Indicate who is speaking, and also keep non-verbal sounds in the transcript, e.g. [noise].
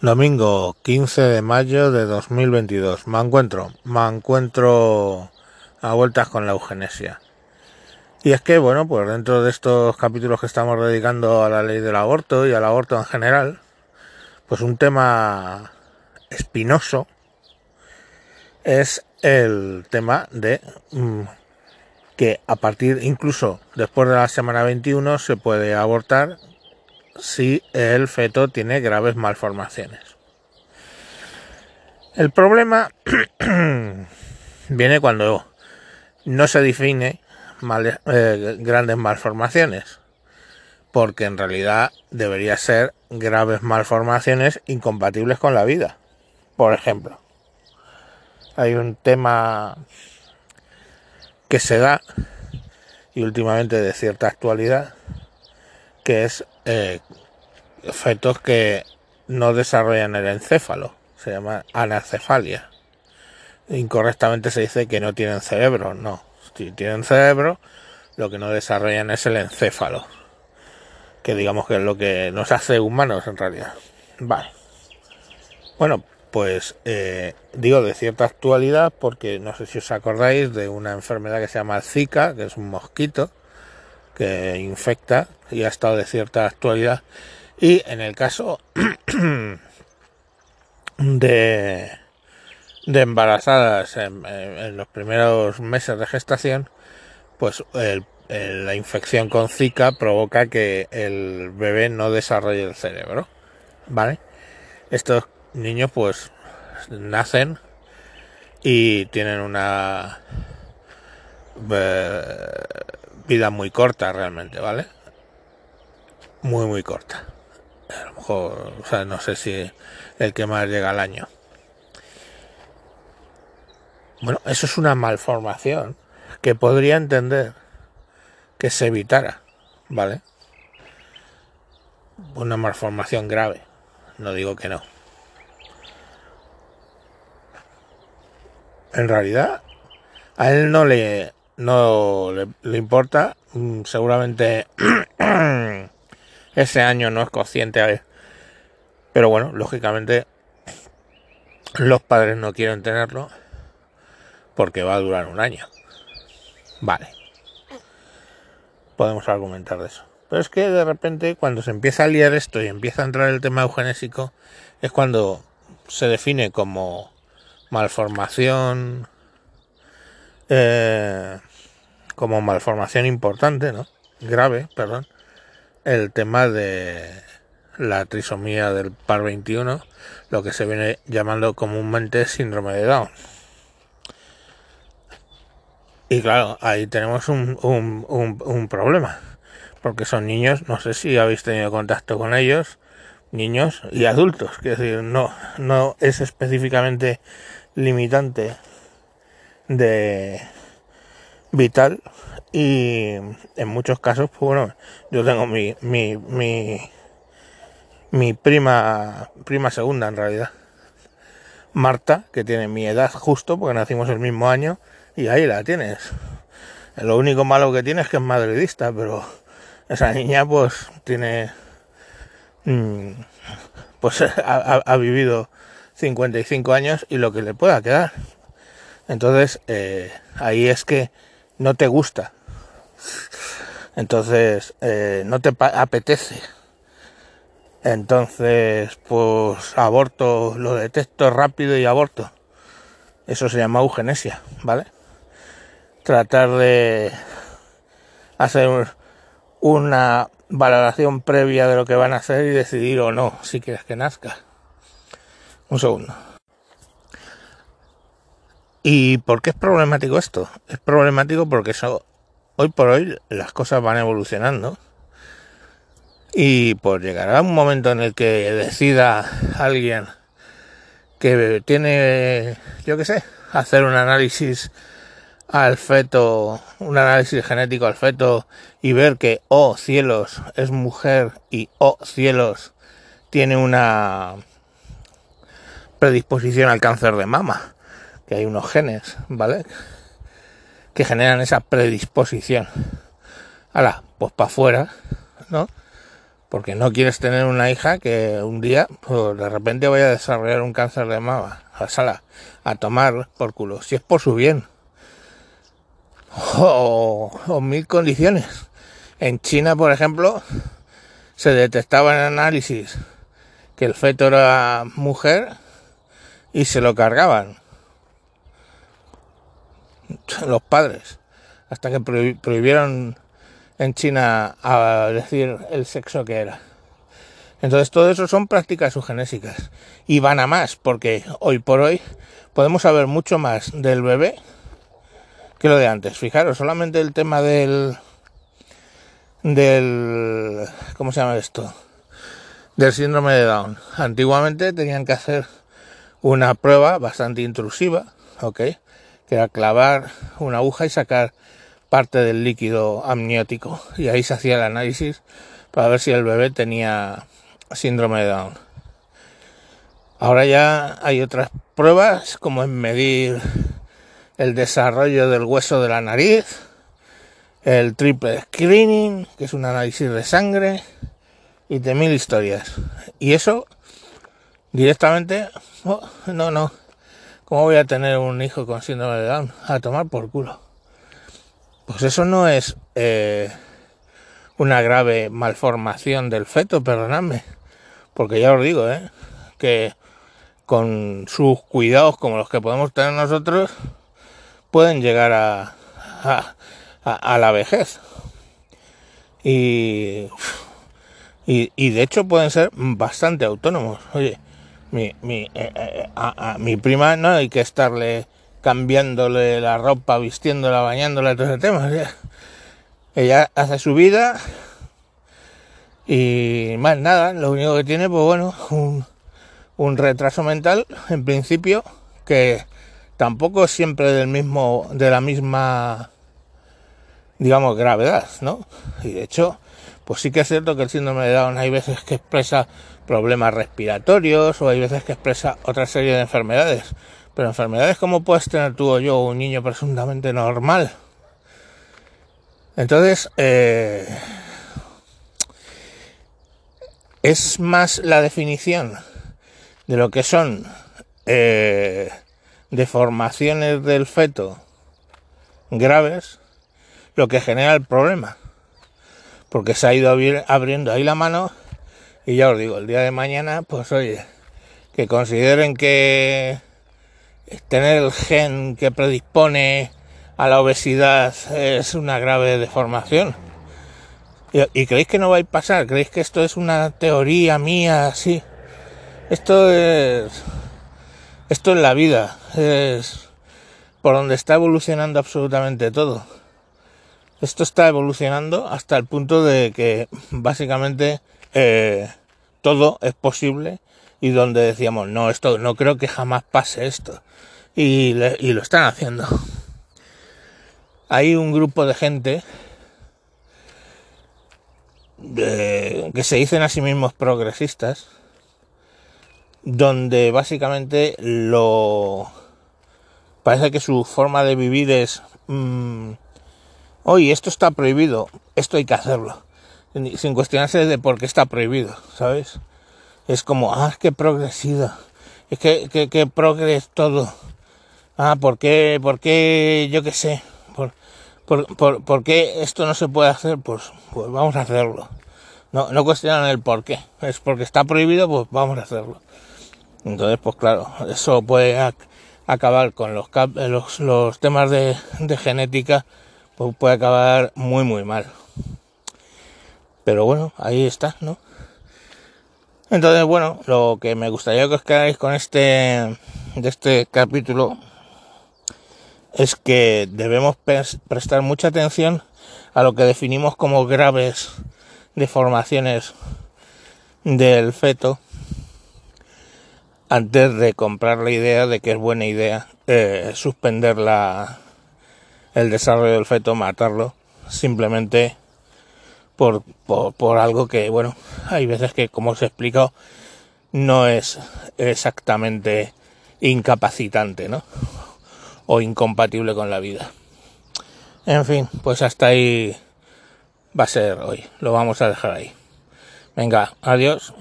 Speaker 1: Domingo 15 de mayo de 2022. Me encuentro, me encuentro a vueltas con la eugenesia. Y es que, bueno, pues dentro de estos capítulos que estamos dedicando a la ley del aborto y al aborto en general, pues un tema espinoso es el tema de mm, que a partir incluso después de la semana 21 se puede abortar si el feto tiene graves malformaciones. El problema [clears throat] viene cuando no se define eh, grandes malformaciones, porque en realidad debería ser graves malformaciones incompatibles con la vida. Por ejemplo, hay un tema que se da y últimamente de cierta actualidad que es eh, fetos que no desarrollan el encéfalo, se llama anacefalia. Incorrectamente se dice que no tienen cerebro, no. Si tienen cerebro, lo que no desarrollan es el encéfalo, que digamos que es lo que nos hace humanos en realidad. Vale. Bueno, pues eh, digo de cierta actualidad porque no sé si os acordáis de una enfermedad que se llama Zika, que es un mosquito que infecta y ha estado de cierta actualidad. Y en el caso [clears throat] de, de embarazadas en, los primeros meses de gestación, pues la infección con Zika provoca que el bebé no desarrolle el cerebro. ¿Vale? Estos niños pues nacen y tienen una eh, vida muy corta realmente, ¿vale? Muy, muy corta. A lo mejor, o sea, no sé si el que más llega al año. Bueno, eso es una malformación que podría entender que se evitara, ¿vale? Una malformación grave, no digo que no. En realidad, a él no le no le, importa. Mm, seguramente [clears throat] ese año no es consciente. A Pero bueno, lógicamente los padres no quieren tenerlo porque va a durar un año. Vale. Podemos argumentar de eso. Pero es que de repente cuando se empieza a liar esto y empieza a entrar el tema eugenésico es cuando se define como malformación eh, como malformación importante, ¿no? Grave, perdón, el tema de la trisomía del par 21, lo que se viene llamando comúnmente síndrome de Down. Y claro, ahí tenemos un, un, un, problema, porque son niños, no sé si habéis tenido contacto con ellos, niños y adultos, que decir, no, no es específicamente limitante de vital y en muchos casos, pues bueno, yo tengo mi, mi, mi, mi prima, prima segunda en realidad, Marta, que tiene mi edad justo, porque nacimos el mismo año, y ahí la tienes. Lo único malo que tiene es que es madridista, pero esa niña pues tiene, mm, pues ha, ha vivido 55 años y lo que le pueda quedar. Entonces, eh, ahí es que no te gusta. Entonces, eh, no te apetece. Entonces, pues aborto, lo detecto rápido y aborto. Eso se llama eugenesia, ¿vale? Tratar de hacer una valoración previa de lo que van a hacer y decidir o no si quieres que nazca. Un segundo. ¿Y por qué es problemático esto? Es problemático porque hoy por hoy las cosas van evolucionando y pues llegará un momento en el que decida alguien que tiene, yo qué sé, hacer un análisis al feto, un análisis genético al feto y ver que, oh cielos, es mujer y, oh cielos, tiene una predisposición al cáncer de mama que hay unos genes, ¿vale? Que generan esa predisposición. Ahora, pues para afuera, ¿no? porque no quieres tener una hija que un día pues, de repente vaya a desarrollar un cáncer de mama a sala a tomar por culo si es por su bien o, o mil condiciones en China por ejemplo se detectaba en análisis que el feto era mujer y se lo cargaban [laughs] los padres hasta que prohibieron en China a decir el sexo que era. Entonces todo eso son prácticas eugenésicas y van a más porque hoy por hoy podemos saber mucho más del bebé que lo de antes. Fijaros, solamente el tema del del ¿cómo se llama esto? del síndrome de Down. Antiguamente tenían que hacer una prueba bastante intrusiva, ¿ok? Que era clavar una aguja y sacar parte del líquido amniótico y ahí se hacía el análisis para ver si el bebé tenía síndrome de Down. Ahora ya hay otras pruebas como en medir el desarrollo del hueso de la nariz, el triple screening, que es un análisis de sangre, y de mil historias. Y eso directamente, oh, no, no, ¿cómo voy a tener un hijo con síndrome de Down? A tomar por culo. Pues eso no es eh, una grave malformación del feto, perdonadme. Porque ya os digo, ¿eh? que con sus cuidados como los que podemos tener nosotros, pueden llegar a, a, la vejez. Y, y, de hecho pueden ser bastante autónomos. Oye, mi, mi, eh, eh, a, mi prima no hay que estarle cambiándole la ropa, vistiéndola, bañándola, todo ese tema. ella hace su vida y más nada, lo único que tiene, pues bueno, un, un retraso mental, en principio, que tampoco siempre del mismo, de la misma, digamos, gravedad, ¿no? Y de hecho, pues sí que es cierto que el síndrome de Down hay veces que expresa problemas respiratorios o hay veces que expresa otra serie de enfermedades pero enfermedades como puedes tener tú o yo, un niño presuntamente normal. Entonces, eh, es más la definición de lo que son eh, deformaciones del feto graves lo que genera el problema. Porque se ha ido abriendo ahí la mano y ya os digo, el día de mañana, pues oye, que consideren que tener el gen que predispone a la obesidad es una grave deformación. ¿Y, creéis que no va a pasar? ¿Creéis que esto es una teoría mía? Sí. Esto es. Esto es la vida. Es por donde está evolucionando absolutamente todo. Esto está evolucionando hasta el punto de que básicamente eh, todo es posible y donde decíamos, no, esto no creo que jamás pase esto. Y, lo están haciendo. Hay un grupo de gente que se dicen a sí mismos progresistas, donde básicamente lo parece que su forma de vivir es mm, oye esto está prohibido esto hay que hacerlo sin cuestionarse de por qué está prohibido sabes es como, ah, qué progresiva, es que, que, que progres todo. Ah, ¿por qué, por qué, yo qué sé, por, por, por, por, qué esto no se puede hacer? Pues, pues vamos a hacerlo. No, no cuestionan el por qué, es porque está prohibido, pues vamos a hacerlo. Entonces, pues claro, eso puede acabar con los, los, los temas de, de genética, pues puede acabar muy, muy mal. Pero bueno, ahí está, ¿no? Entonces, bueno, lo que me gustaría que os quedáis con este, de este capítulo es que debemos prestar mucha atención a lo que definimos como graves deformaciones del feto antes de comprar la idea de que es buena idea eh, suspender la, el desarrollo del feto, matarlo, simplemente por, por, algo que, bueno, hay veces que, como os he explicado, no es exactamente incapacitante, ¿no? O incompatible con la vida. En fin, pues hasta ahí va a ser hoy. Lo vamos a dejar ahí. Venga, adiós.